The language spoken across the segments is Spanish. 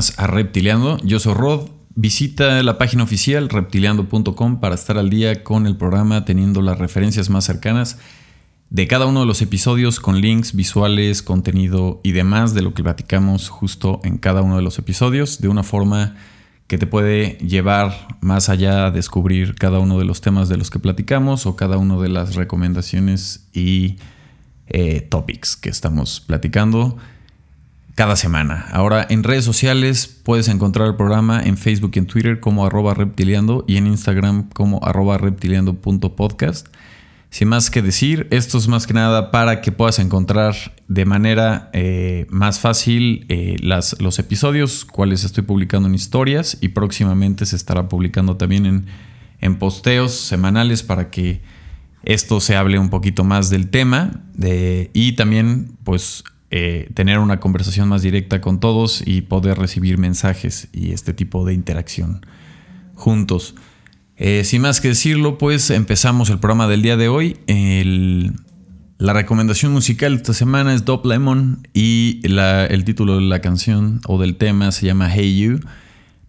a Reptiliando. Yo soy Rod. Visita la página oficial reptiliando.com para estar al día con el programa, teniendo las referencias más cercanas de cada uno de los episodios con links, visuales, contenido y demás de lo que platicamos justo en cada uno de los episodios, de una forma que te puede llevar más allá a descubrir cada uno de los temas de los que platicamos o cada una de las recomendaciones y eh, topics que estamos platicando cada semana. Ahora en redes sociales puedes encontrar el programa en Facebook y en Twitter como arroba reptiliando y en Instagram como arroba reptiliando.podcast. Sin más que decir, esto es más que nada para que puedas encontrar de manera eh, más fácil eh, los episodios, cuales estoy publicando en historias y próximamente se estará publicando también en, en posteos semanales para que esto se hable un poquito más del tema y también pues eh, tener una conversación más directa con todos y poder recibir mensajes y este tipo de interacción juntos. Eh, sin más que decirlo, pues empezamos el programa del día de hoy. la recomendación musical de esta semana es Dop Lemon y el título de la canción o del tema se llama Hey You.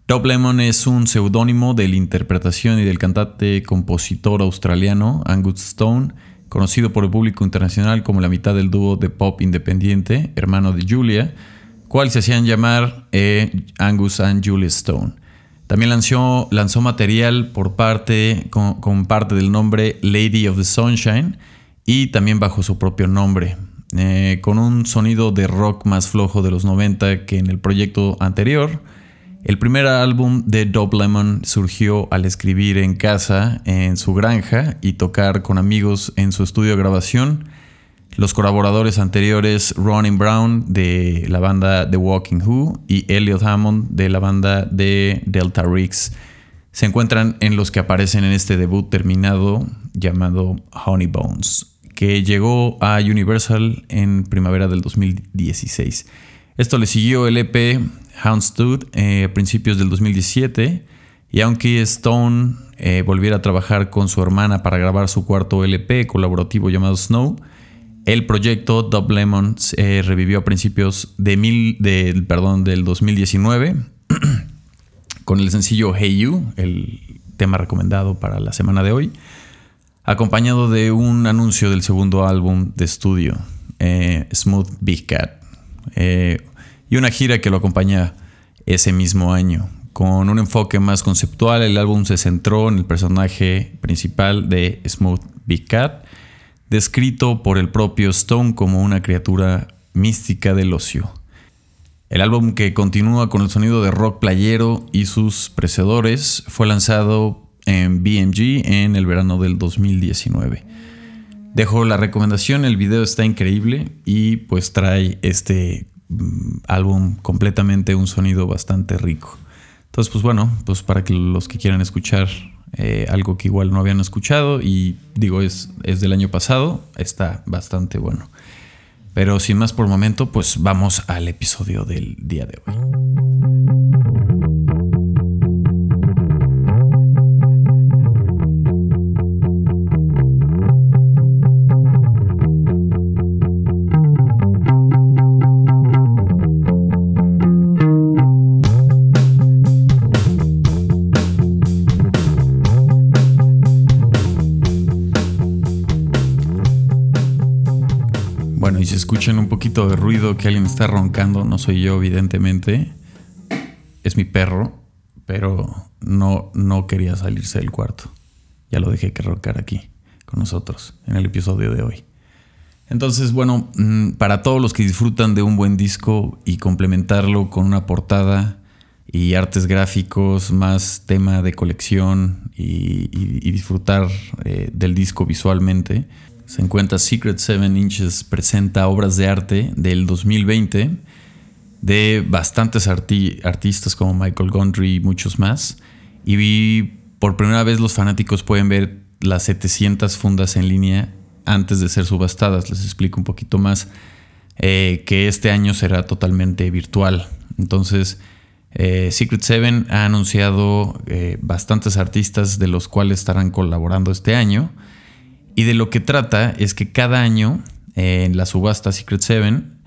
Dop Lemon es un seudónimo de la interpretación y del cantante compositor australiano Angus Stone, conocido por el público internacional como la mitad del dúo de pop independiente, hermano de Julia, cual se hacían llamar eh, Angus and Julia Stone. También lanzó, lanzó material por parte, con, parte del nombre Lady of the Sunshine y también bajo su propio nombre, eh, con un sonido de rock más flojo de los 90 que en el proyecto anterior. El primer álbum de Dope Lemon surgió al escribir en casa, en su granja y tocar con amigos en su estudio de grabación. Los colaboradores anteriores, Ronnie Brown de la banda The Walking Who y Elliot Hammond de la banda de Delta Riggs, se encuentran en los que aparecen en este debut terminado llamado Honey Bones, que llegó a Universal en primavera del 2016. Esto le siguió el EP Houndstooth eh, a principios del 2017 y aunque Stone eh, volviera a trabajar con su hermana para grabar su cuarto LP colaborativo llamado Snow, el proyecto Dub Lemon se revivió a principios de mil, del 2019 con el sencillo Hey You, el tema recomendado para la semana de hoy, acompañado de un anuncio del segundo álbum de estudio, eh, Smooth Big Cat, eh, y una gira que lo acompaña ese mismo año. Con un enfoque más conceptual, el álbum se centró en el personaje principal de Smooth Big Cat, descrito por el propio Stone como una criatura mística del ocio. El álbum que continúa con el sonido de rock playero y sus precedores fue lanzado en BMG en el verano del 2019. Dejo la recomendación, el video está increíble y pues trae este álbum completamente un sonido bastante rico. Entonces pues bueno, pues para que los que quieran escuchar eh, algo que igual no habían escuchado y digo es, es del año pasado, está bastante bueno. Pero sin más por momento, pues vamos al episodio del día de hoy. Escuchan un poquito de ruido, que alguien está roncando, no soy yo, evidentemente. Es mi perro, pero no, no quería salirse del cuarto. Ya lo dejé que roncar aquí con nosotros en el episodio de hoy. Entonces, bueno, mm, para todos los que disfrutan de un buen disco y complementarlo con una portada y artes gráficos, más tema de colección y, disfrutar eh, del disco visualmente, se encuentra Secret Seven Inches presenta obras de arte del 2020 de bastantes artistas como Michael Gondry y muchos más. Y por primera vez los fanáticos pueden ver las 700 fundas en línea antes de ser subastadas. Les explico un poquito más eh, que este año será totalmente virtual. Entonces, eh, Secret Seven ha anunciado eh, bastantes artistas de los cuales estarán colaborando este año. Y de lo que trata es que cada año en la subasta Secret Seven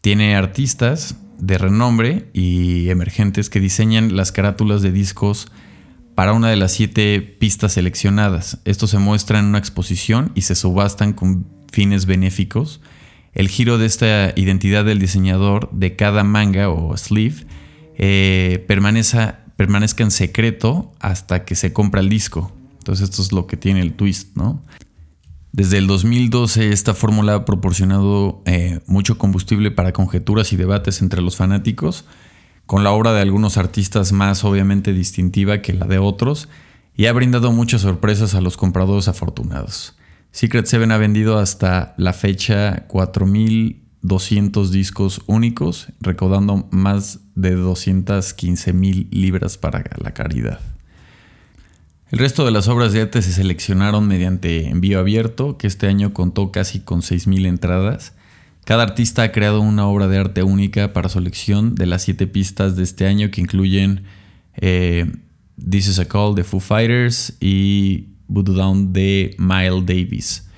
tiene artistas de renombre y emergentes que diseñan las carátulas de discos para una de las siete pistas seleccionadas. Esto se muestra en una exposición y se subastan con fines benéficos. El giro de esta identidad del diseñador de cada manga o sleeve eh, permanezca, permanezca en secreto hasta que se compra el disco. Entonces esto es lo que tiene el twist, ¿no? Desde el 2012 esta fórmula ha proporcionado eh, mucho combustible para conjeturas y debates entre los fanáticos, con la obra de algunos artistas más obviamente distintiva que la de otros, y ha brindado muchas sorpresas a los compradores afortunados. Secret Seven ha vendido hasta la fecha 4.200 discos únicos, recaudando más de 215.000 libras para la caridad. El resto de las obras de arte se seleccionaron mediante envío abierto, que este año contó casi con 6.000 entradas. Cada artista ha creado una obra de arte única para selección de las siete pistas de este año que incluyen eh, This is a Call de Foo Fighters y Voodoo Down de Miles Davis.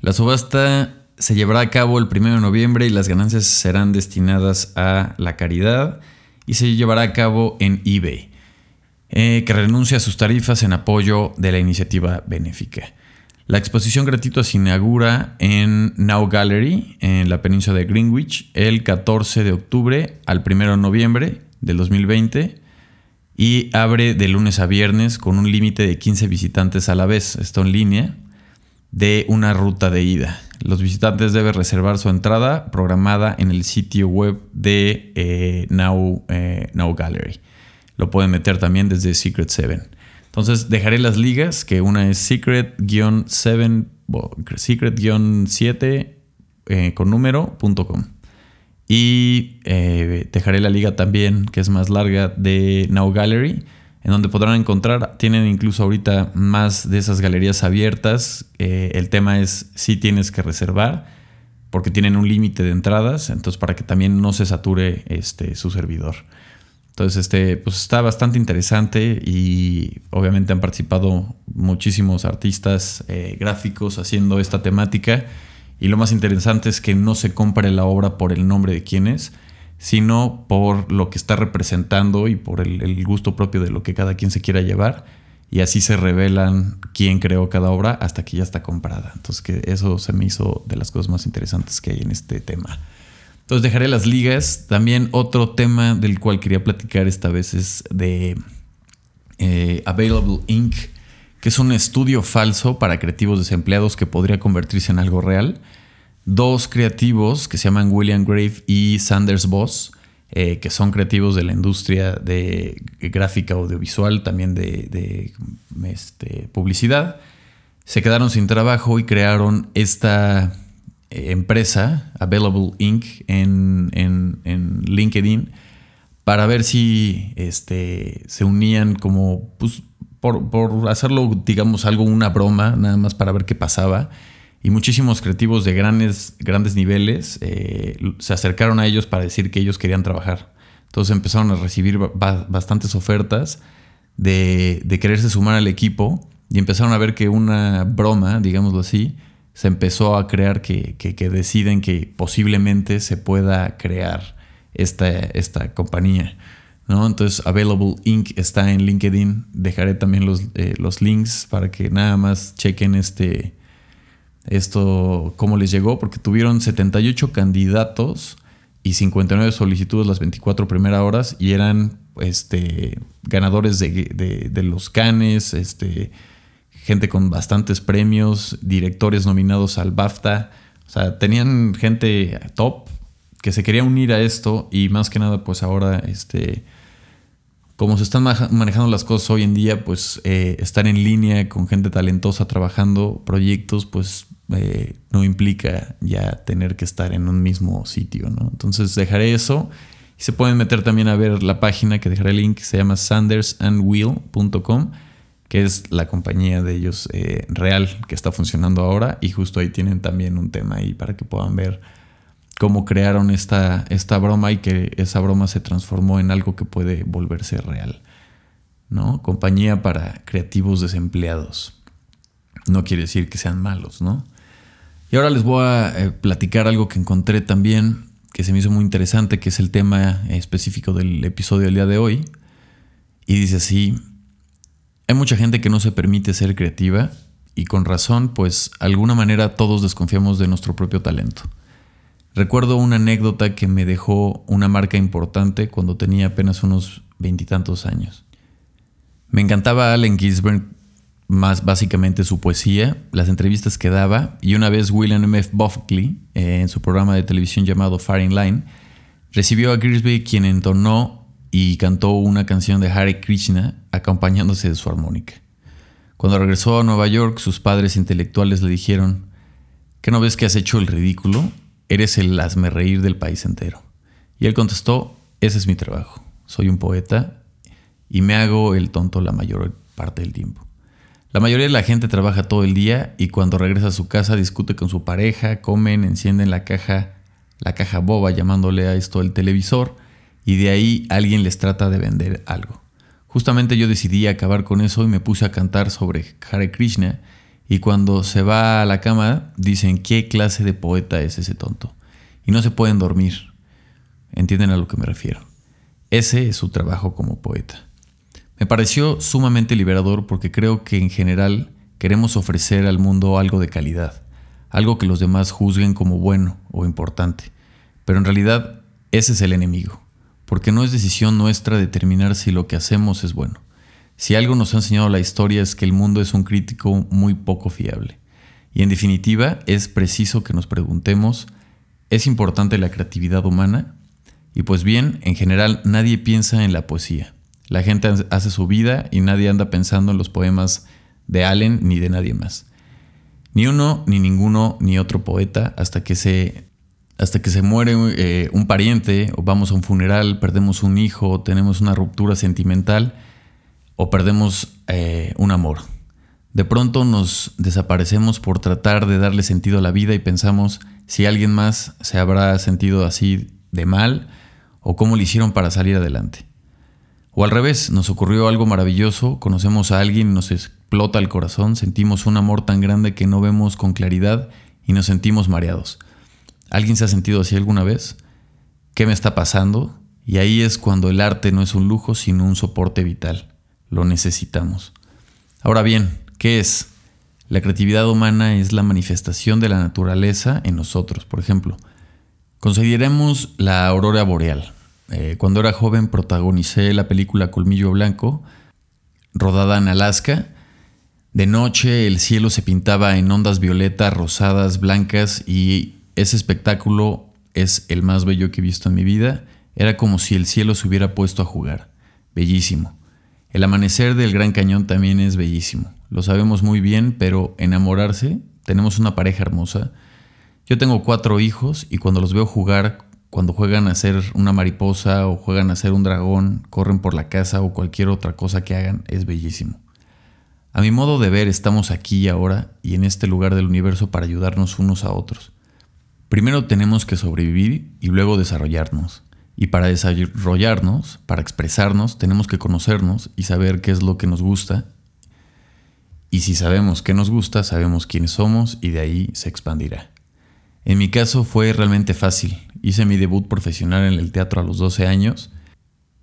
La subasta se llevará a cabo el 1 de noviembre y las ganancias serán destinadas a la caridad y se llevará a cabo en eBay. Eh, que renuncia a sus tarifas en apoyo de la iniciativa benéfica. La exposición gratuita se inaugura en Now Gallery, en la península de Greenwich, el 14 de octubre al 1 de noviembre del 2020 y abre de lunes a viernes con un límite de 15 visitantes a la vez, esto en línea, de una ruta de ida. Los visitantes deben reservar su entrada programada en el sitio web de eh, Now, eh, Now Gallery lo pueden meter también desde Secret 7. Entonces dejaré las ligas, que una es secret-7, secret-7 eh, con número.com. Y eh, dejaré la liga también, que es más larga, de Now Gallery, en donde podrán encontrar, tienen incluso ahorita más de esas galerías abiertas. Eh, el tema es si tienes que reservar, porque tienen un límite de entradas, entonces para que también no se sature este, su servidor. Entonces, este, pues está bastante interesante y obviamente han participado muchísimos artistas eh, gráficos haciendo esta temática. Y lo más interesante es que no se compare la obra por el nombre de quién es, sino por lo que está representando y por el, gusto propio de lo que cada quien se quiera llevar. Y así se revelan quién creó cada obra hasta que ya está comprada. Entonces, que eso se me hizo de las cosas más interesantes que hay en este tema. Entonces dejaré las ligas. También otro tema del cual quería platicar esta vez es de eh, Available Inc., que es un estudio falso para creativos desempleados que podría convertirse en algo real. Dos creativos que se llaman William Grave y Sanders Boss, eh, que son creativos de la industria de gráfica audiovisual, también de, este, publicidad, se quedaron sin trabajo y crearon esta empresa, Available Inc., en, LinkedIn, para ver si este, se unían como, pues, por, hacerlo, digamos, algo, una broma, nada más para ver qué pasaba. Y muchísimos creativos de grandes, grandes niveles eh, se acercaron a ellos para decir que ellos querían trabajar. Entonces empezaron a recibir bastantes ofertas de, de quererse sumar al equipo y empezaron a ver que una broma, digámoslo así, se empezó a crear que, deciden que posiblemente se pueda crear esta, esta compañía. ¿no? Entonces, Available Inc. está en LinkedIn. Dejaré también los, eh, los links para que nada más chequen este, esto, cómo les llegó, porque tuvieron 78 candidatos y 59 solicitudes las 24 primeras horas y eran este, ganadores de, de los canes, este, gente con bastantes premios, directores nominados al BAFTA. O sea, tenían gente top que se quería unir a esto y más que nada, pues ahora, este, como se están manejando las cosas hoy en día, pues eh, estar en línea con gente talentosa trabajando proyectos, pues eh, no implica ya tener que estar en un mismo sitio, ¿no? Entonces dejaré eso y se pueden meter también a ver la página que dejaré el link, se llama sandersandwill.com que es la compañía de ellos eh, real que está funcionando ahora y justo ahí tienen también un tema ahí para que puedan ver cómo crearon esta, esta broma y que esa broma se transformó en algo que puede volverse real. ¿no? Compañía para creativos desempleados. No quiere decir que sean malos, ¿no? Y ahora les voy a eh, platicar algo que encontré también que se me hizo muy interesante, que es el tema específico del episodio del día de hoy. Y dice así, hay mucha gente que no se permite ser creativa y con razón, pues de alguna manera todos desconfiamos de nuestro propio talento. Recuerdo una anécdota que me dejó una marca importante cuando tenía apenas unos veintitantos años. Me encantaba Allen Ginsberg, más básicamente su poesía, las entrevistas que daba, y una vez William M. F. Buckley, eh, en su programa de televisión llamado Far in Line, recibió a Gillespie quien entonó y cantó una canción de Hare Krishna acompañándose de su armónica. Cuando regresó a Nueva York, sus padres intelectuales le dijeron, ¿qué no ves que has hecho el ridículo? Eres el hazme reír del país entero. Y él contestó, ese es mi trabajo. Soy un poeta y me hago el tonto la mayor parte del tiempo. La mayoría de la gente trabaja todo el día y cuando regresa a su casa discute con su pareja, comen, encienden la caja, la caja boba llamándole a esto el televisor y de ahí alguien les trata de vender algo. Justamente yo decidí acabar con eso y me puse a cantar sobre Hare Krishna y cuando se va a la cama, dicen, ¿qué clase de poeta es ese tonto? Y no se pueden dormir. ¿Entienden a lo que me refiero? Ese es su trabajo como poeta. Me pareció sumamente liberador porque creo que en general queremos ofrecer al mundo algo de calidad, algo que los demás juzguen como bueno o importante. Pero en realidad ese es el enemigo, porque no es decisión nuestra determinar si lo que hacemos es bueno. Si algo nos ha enseñado la historia es que el mundo es un crítico muy poco fiable. Y en definitiva, es preciso que nos preguntemos, ¿es importante la creatividad humana? Y pues bien, en general nadie piensa en la poesía. La gente hace su vida y nadie anda pensando en los poemas de Allen ni de nadie más. Ni uno, ni ninguno, ni otro poeta hasta que se, hasta que se muere eh, un pariente o vamos a un funeral, perdemos un hijo, tenemos una ruptura sentimental o perdemos eh, un amor. De pronto nos desaparecemos por tratar de darle sentido a la vida y pensamos si alguien más se habrá sentido así de mal o cómo le hicieron para salir adelante. O al revés, nos ocurrió algo maravilloso, conocemos a alguien, nos explota el corazón, sentimos un amor tan grande que no vemos con claridad y nos sentimos mareados. ¿Alguien se ha sentido así alguna vez? ¿Qué me está pasando? Y ahí es cuando el arte no es un lujo, sino un soporte vital lo necesitamos. Ahora bien, ¿qué es? La creatividad humana es la manifestación de la naturaleza en nosotros. Por ejemplo, consideremos la aurora boreal. Eh, cuando era joven protagonicé la película Colmillo Blanco, rodada en Alaska. De noche el cielo se pintaba en ondas violetas, rosadas, blancas y ese espectáculo es el más bello que he visto en mi vida. Era como si el cielo se hubiera puesto a jugar. Bellísimo. El amanecer del Gran Cañón también es bellísimo. Lo sabemos muy bien, pero enamorarse, tenemos una pareja hermosa. Yo tengo cuatro hijos y cuando los veo jugar, cuando juegan a ser una mariposa o juegan a ser un dragón, corren por la casa o cualquier otra cosa que hagan, es bellísimo. A mi modo de ver, estamos aquí y ahora y en este lugar del universo para ayudarnos unos a otros. Primero tenemos que sobrevivir y luego desarrollarnos. Y para desarrollarnos, para expresarnos, tenemos que conocernos y saber qué es lo que nos gusta. Y si sabemos qué nos gusta, sabemos quiénes somos y de ahí se expandirá. En mi caso fue realmente fácil. Hice mi debut profesional en el teatro a los 12 años.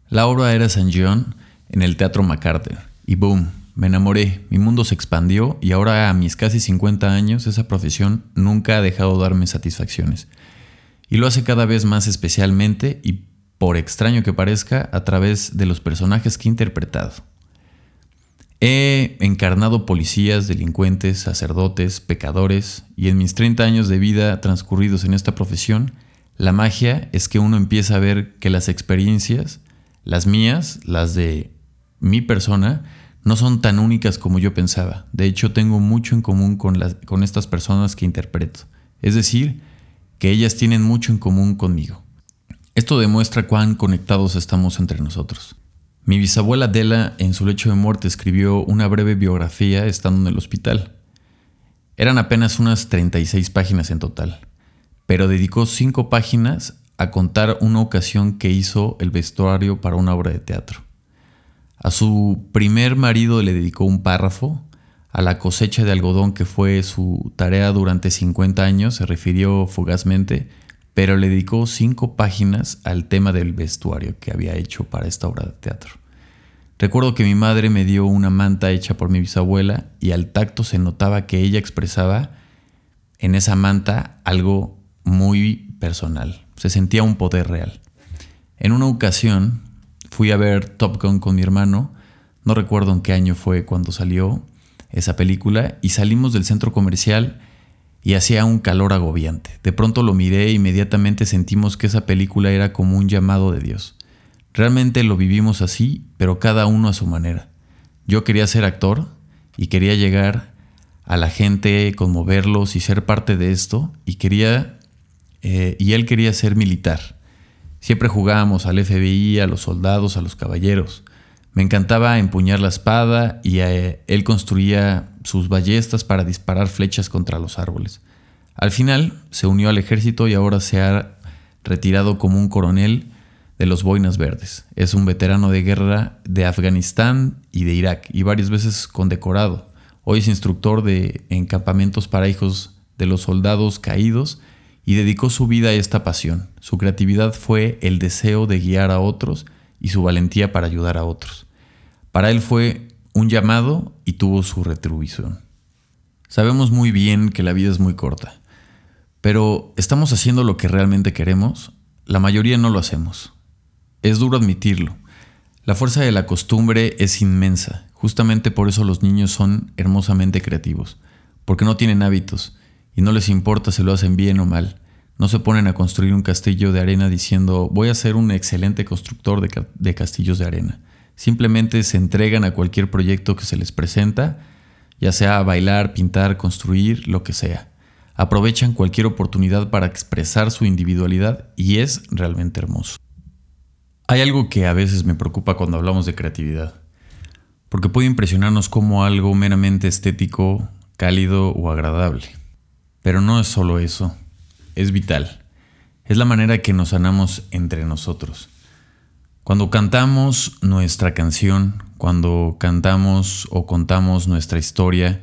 La obra era San John en el Teatro MacArthur. Y boom, me enamoré, mi mundo se expandió y ahora a mis casi 50 años esa profesión nunca ha dejado de darme satisfacciones. Y lo hace cada vez más especialmente y por extraño que parezca, a través de los personajes que he interpretado. He encarnado policías, delincuentes, sacerdotes, pecadores, y en mis 30 años de vida transcurridos en esta profesión, la magia es que uno empieza a ver que las experiencias, las mías, las de mi persona, no son tan únicas como yo pensaba. De hecho, tengo mucho en común con, con estas personas que interpreto. Es decir, que ellas tienen mucho en común conmigo. Esto demuestra cuán conectados estamos entre nosotros. Mi bisabuela Adela en su lecho de muerte escribió una breve biografía estando en el hospital. Eran apenas unas 36 páginas en total, pero dedicó 5 páginas a contar una ocasión que hizo el vestuario para una obra de teatro. A su primer marido le dedicó un párrafo, a la cosecha de algodón que fue su tarea durante 50 años se refirió fugazmente, pero le dedicó cinco páginas al tema del vestuario que había hecho para esta obra de teatro. Recuerdo que mi madre me dio una manta hecha por mi bisabuela y al tacto se notaba que ella expresaba en esa manta algo muy personal. Se sentía un poder real. En una ocasión fui a ver Top Gun con mi hermano, no recuerdo en qué año fue cuando salió esa película, y salimos del centro comercial y hacía un calor agobiante. De pronto lo miré e inmediatamente sentimos que esa película era como un llamado de Dios. Realmente lo vivimos así, pero cada uno a su manera. Yo quería ser actor y quería llegar a la gente, conmoverlos y ser parte de esto, y quería, eh, y él quería ser militar. Siempre jugábamos al FBI, a los soldados, a los caballeros. Me encantaba empuñar la espada y eh, él construía sus ballestas para disparar flechas contra los árboles. Al final se unió al ejército y ahora se ha retirado como un coronel de los Boinas Verdes. Es un veterano de guerra de Afganistán y de Irak y varias veces condecorado. Hoy es instructor de encampamentos para hijos de los soldados caídos y dedicó su vida a esta pasión. Su creatividad fue el deseo de guiar a otros y su valentía para ayudar a otros. Para él fue un llamado y tuvo su retribución. Sabemos muy bien que la vida es muy corta, pero ¿estamos haciendo lo que realmente queremos? La mayoría no lo hacemos. Es duro admitirlo. La fuerza de la costumbre es inmensa. Justamente por eso los niños son hermosamente creativos, porque no tienen hábitos y no les importa si lo hacen bien o mal. No se ponen a construir un castillo de arena diciendo voy a ser un excelente constructor de, castillos de arena. Simplemente se entregan a cualquier proyecto que se les presenta, ya sea bailar, pintar, construir, lo que sea. Aprovechan cualquier oportunidad para expresar su individualidad y es realmente hermoso. Hay algo que a veces me preocupa cuando hablamos de creatividad, porque puede impresionarnos como algo meramente estético, cálido o agradable. Pero no es solo eso, es vital. Es la manera que nos sanamos entre nosotros. Cuando cantamos nuestra canción, cuando cantamos o contamos nuestra historia,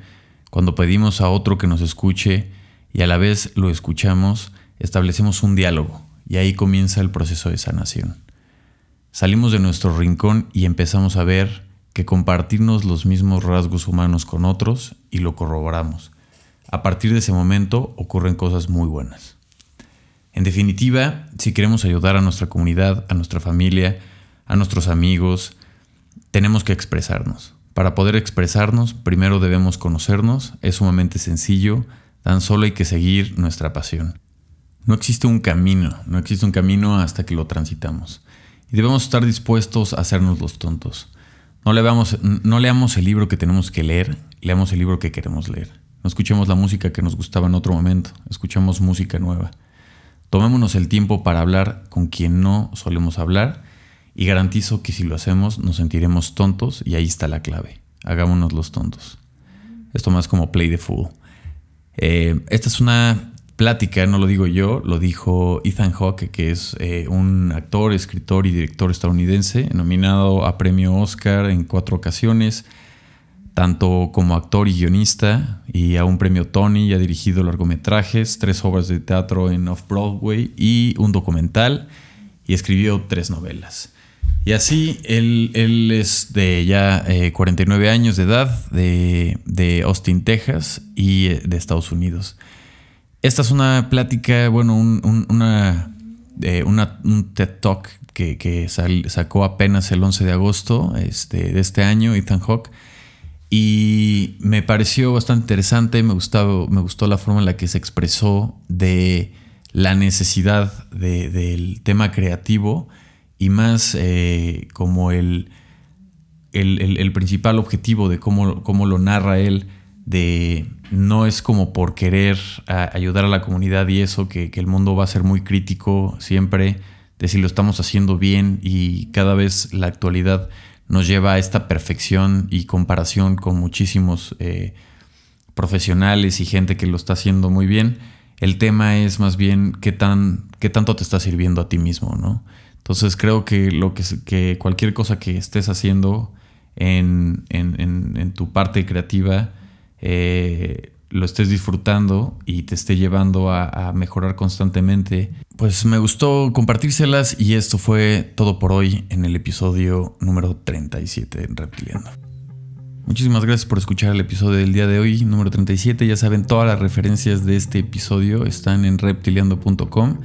cuando pedimos a otro que nos escuche y a la vez lo escuchamos, establecemos un diálogo y ahí comienza el proceso de sanación. Salimos de nuestro rincón y empezamos a ver que compartirnos los mismos rasgos humanos con otros y lo corroboramos. A partir de ese momento ocurren cosas muy buenas. En definitiva, si queremos ayudar a nuestra comunidad, a nuestra familia, a nuestros amigos, tenemos que expresarnos. Para poder expresarnos, primero debemos conocernos, es sumamente sencillo, tan solo hay que seguir nuestra pasión. No existe un camino, no existe un camino hasta que lo transitamos. Y debemos estar dispuestos a hacernos los tontos. No, leamos, el libro que tenemos que leer, leamos el libro que queremos leer. No escuchemos la música que nos gustaba en otro momento, escuchemos música nueva. Tomémonos el tiempo para hablar con quien no solemos hablar y garantizo que si lo hacemos nos sentiremos tontos y ahí está la clave. Hagámonos los tontos. Esto más como play the fool. Eh, esta es una plática, no lo digo yo, lo dijo Ethan Hawke, que es eh, un actor, escritor y director estadounidense, nominado a premio Oscar en cuatro ocasiones, tanto como actor y guionista, y a un premio Tony, y ha dirigido largometrajes, tres obras de teatro en Off-Broadway y un documental, y escribió tres novelas. Y así, él, es de ya 49 eh, años de edad, de, Austin, Texas y eh, de Estados Unidos. Esta es una plática, bueno, un, una, eh, un TED Talk que, sacó apenas el 11 de agosto este, de este año, Ethan Hawke. Y me pareció bastante interesante, me, gustaba, me gustó la forma en la que se expresó de la necesidad del tema creativo y más eh, como el, el, principal objetivo de cómo, cómo, lo narra él, de no es como por querer ayudar a la comunidad y eso, que, el mundo va a ser muy crítico siempre, de si lo estamos haciendo bien y cada vez la actualidad nos lleva a esta perfección y comparación con muchísimos eh, profesionales y gente que lo está haciendo muy bien. El tema es más bien qué, tan, qué tanto te está sirviendo a ti mismo, ¿no? Entonces creo que, lo que, que cualquier cosa que estés haciendo en, tu parte creativa, eh, lo estés disfrutando y te esté llevando a, mejorar constantemente. Pues me gustó compartírselas y esto fue todo por hoy en el episodio número 37 de Reptiliano. Muchísimas gracias por escuchar el episodio del día de hoy, número 37. Ya saben, todas las referencias de este episodio están en reptiliando.com.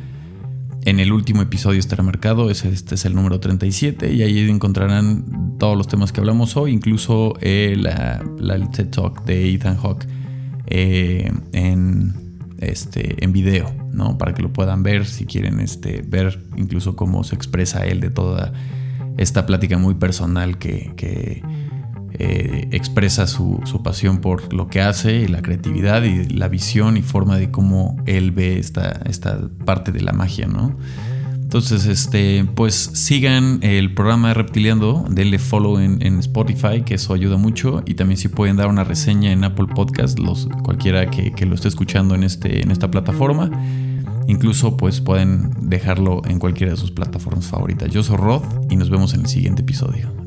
En el último episodio estará marcado, este es el número 37, y ahí encontrarán todos los temas que hablamos hoy, incluso eh, la, TED Talk de Ethan Hawke eh, en, este, en video, ¿no? Para que lo puedan ver, si quieren este, ver incluso cómo se expresa él de toda esta plática muy personal que, eh, expresa su, pasión por lo que hace y la creatividad y la visión y forma de cómo él ve esta, esta parte de la magia, ¿no? Entonces, este, pues sigan el programa de Reptiliando, denle follow en, Spotify, que eso ayuda mucho. Y también si pueden dar una reseña en Apple Podcast, los, cualquiera que, que, lo esté escuchando en, este, en esta plataforma. Incluso pues pueden dejarlo en cualquiera de sus plataformas favoritas. Yo soy Rod y nos vemos en el siguiente episodio.